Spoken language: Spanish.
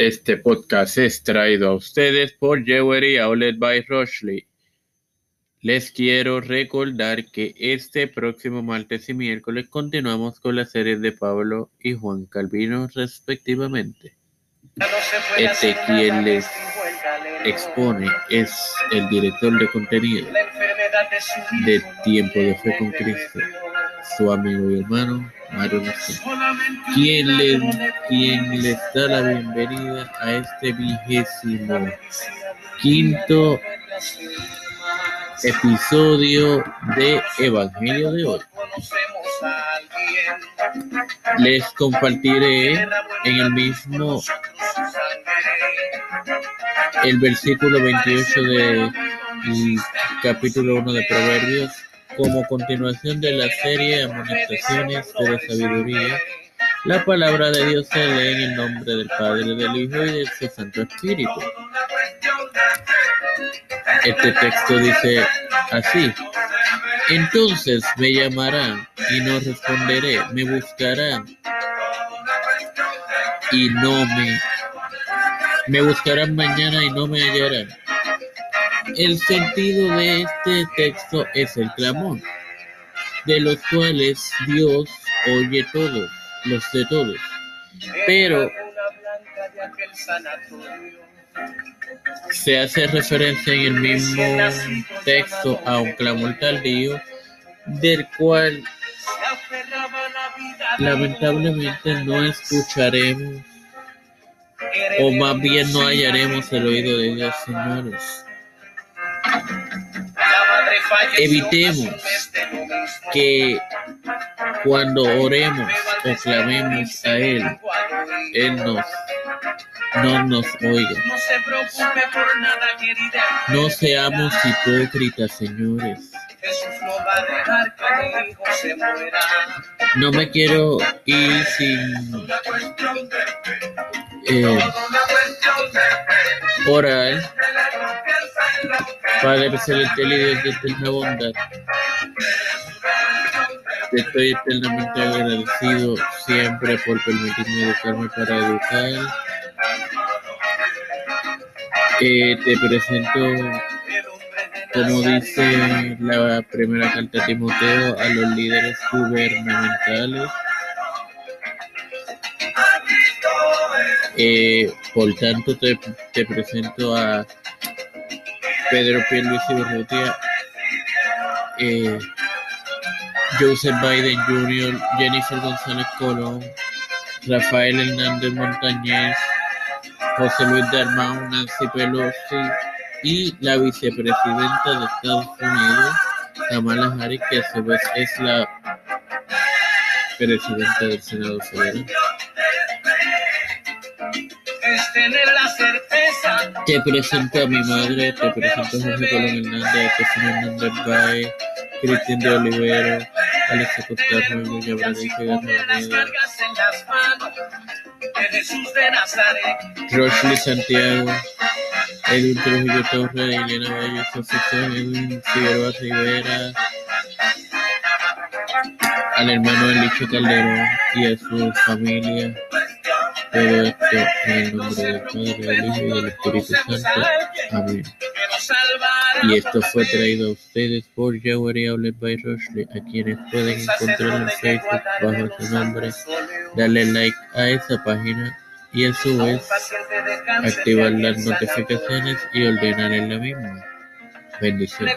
Este podcast es traído a ustedes por Jewelry Outlet by Rochley. Les quiero recordar que este próximo martes y miércoles continuamos con la serie de Pablo y Juan Calvino respectivamente. Este quien les expone es el director de contenido de Tiempo de Fe con Cristo, su amigo y hermano quien le, quien les da la bienvenida a este vigésimo quinto episodio de Evangelio de hoy. Les compartiré en el mismo el versículo 28 de capítulo 1 de Proverbios como continuación de la serie Amonestaciones de la Sabiduría. La palabra de Dios se lee en el nombre del Padre, del Hijo y del Santo Espíritu. Este texto dice así. Entonces me llamarán y no responderé, me buscarán y no me me buscarán mañana y no me hallarán. El sentido de este texto es el clamor, de los cuales Dios oye todos, los de todos. Pero se hace referencia en el mismo texto a un clamor tardío, del cual lamentablemente no escucharemos o más bien no hallaremos el oído de Dios, señores. Evitemos que cuando oremos o clamemos a Él, Él nos, no nos oiga. No seamos hipócritas, señores. No me quiero ir sin eh, orar Padre y Dios de eterna bondad, te estoy eternamente agradecido siempre por permitirme educarme para educar. Eh, te presento, como dice la primera carta a Timoteo, a los líderes gubernamentales. Eh, por tanto, te, te presento a Pedro Pierluisi Urrutia, eh, Joseph Biden Jr., Jennifer González Colón, Rafael Hernández Montañez, José Luis Dalmau, Nancy Pelosi y la vicepresidenta de Estados Unidos, Kamala Harris, que a su vez es la presidenta del Senado Federal. Te presento a mi madre, te presento a José Colón Hernández, José Hernández Bay, Cristian de Olivero, Alexa Costarro, Luis Bradice Garnameda, Rosely Santiago, Edwin Trujillo Torres, Elena Valle, José Edwin Figueroa Rivera, al hermano Elicho Calderón y a su familia. Todo esto en el nombre del Padre, del Hijo y del Espíritu Santo. Amén. Y esto fue traído a ustedes por Outlet by Rochley, a quienes pueden encontrar en Facebook bajo su nombre. Darle like a esa página y a su vez activar las notificaciones y ordenar en la misma. Bendiciones.